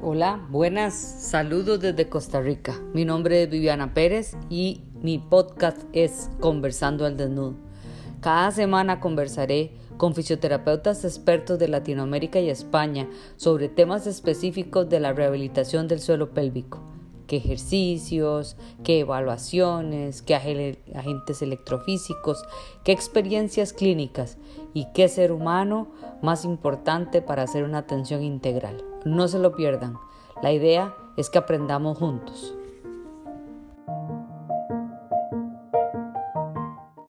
Hola, buenas, saludos desde Costa Rica. Mi nombre es Viviana Pérez y mi podcast es Conversando al Desnudo. Cada semana conversaré con fisioterapeutas expertos de Latinoamérica y España sobre temas específicos de la rehabilitación del suelo pélvico. ¿Qué ejercicios? ¿Qué evaluaciones? ¿Qué agentes electrofísicos? ¿Qué experiencias clínicas? ¿Y qué ser humano más importante para hacer una atención integral? No se lo pierdan. La idea es que aprendamos juntos.